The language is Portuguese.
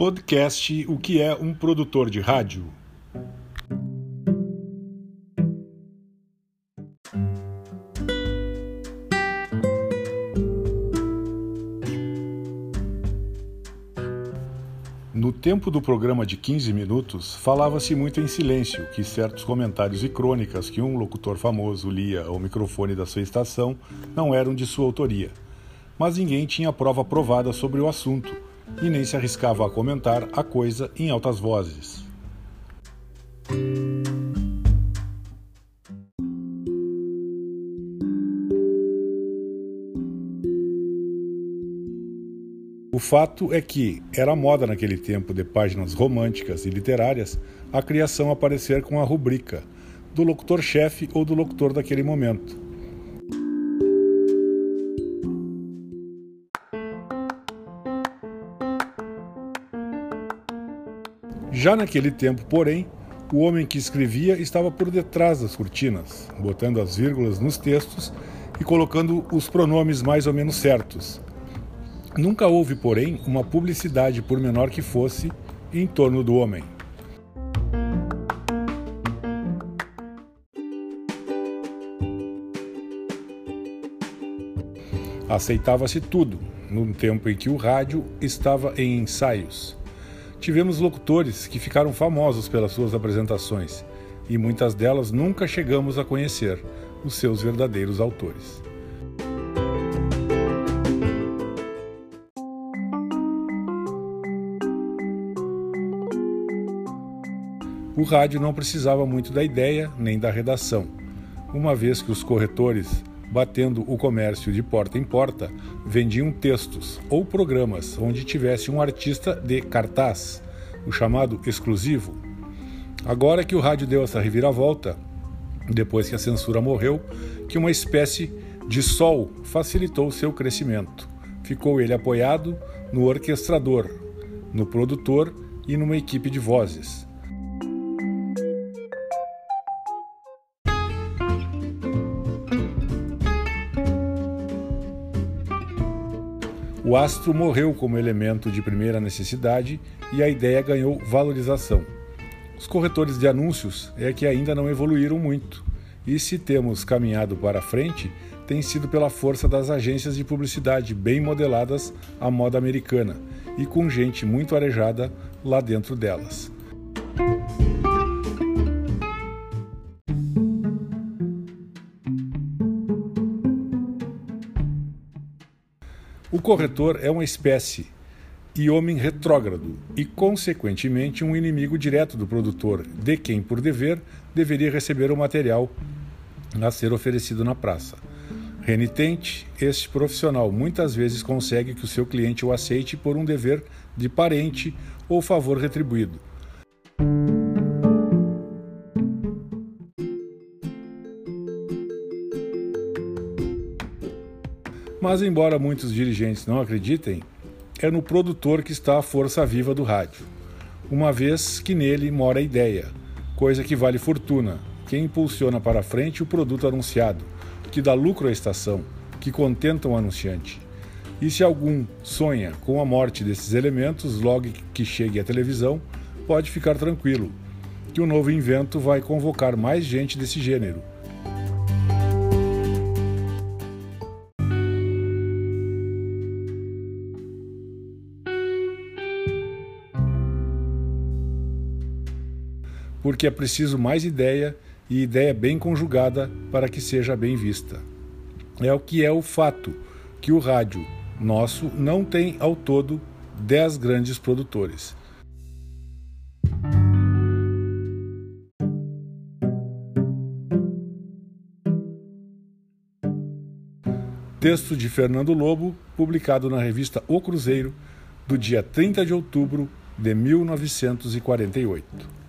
Podcast O que é um produtor de rádio? No tempo do programa de 15 minutos, falava-se muito em silêncio que certos comentários e crônicas que um locutor famoso lia ao microfone da sua estação não eram de sua autoria. Mas ninguém tinha prova provada sobre o assunto e nem se arriscava a comentar a coisa em altas vozes. O fato é que era moda naquele tempo de páginas românticas e literárias a criação aparecer com a rubrica do locutor-chefe ou do locutor daquele momento. Já naquele tempo, porém, o homem que escrevia estava por detrás das cortinas, botando as vírgulas nos textos e colocando os pronomes mais ou menos certos. Nunca houve, porém, uma publicidade, por menor que fosse, em torno do homem. Aceitava-se tudo, num tempo em que o rádio estava em ensaios Tivemos locutores que ficaram famosos pelas suas apresentações e muitas delas nunca chegamos a conhecer os seus verdadeiros autores. O rádio não precisava muito da ideia nem da redação, uma vez que os corretores, batendo o comércio de porta em porta, vendiam textos ou programas onde tivesse um artista de cartaz, o chamado exclusivo. Agora que o rádio deu essa reviravolta, depois que a censura morreu, que uma espécie de sol facilitou seu crescimento. Ficou ele apoiado no orquestrador, no produtor e numa equipe de vozes. O astro morreu como elemento de primeira necessidade e a ideia ganhou valorização. Os corretores de anúncios é que ainda não evoluíram muito, e se temos caminhado para frente, tem sido pela força das agências de publicidade bem modeladas à moda americana e com gente muito arejada lá dentro delas. O corretor é uma espécie e homem retrógrado e, consequentemente, um inimigo direto do produtor, de quem, por dever, deveria receber o material a ser oferecido na praça. Renitente, este profissional muitas vezes consegue que o seu cliente o aceite por um dever de parente ou favor retribuído. Mas, embora muitos dirigentes não acreditem, é no produtor que está a força viva do rádio, uma vez que nele mora a ideia, coisa que vale fortuna, que impulsiona para frente o produto anunciado, que dá lucro à estação, que contenta o anunciante. E se algum sonha com a morte desses elementos logo que chegue à televisão, pode ficar tranquilo, que o novo invento vai convocar mais gente desse gênero porque é preciso mais ideia e ideia bem conjugada para que seja bem vista. É o que é o fato que o rádio nosso não tem ao todo 10 grandes produtores. Texto de Fernando Lobo, publicado na revista O Cruzeiro, do dia 30 de outubro de 1948.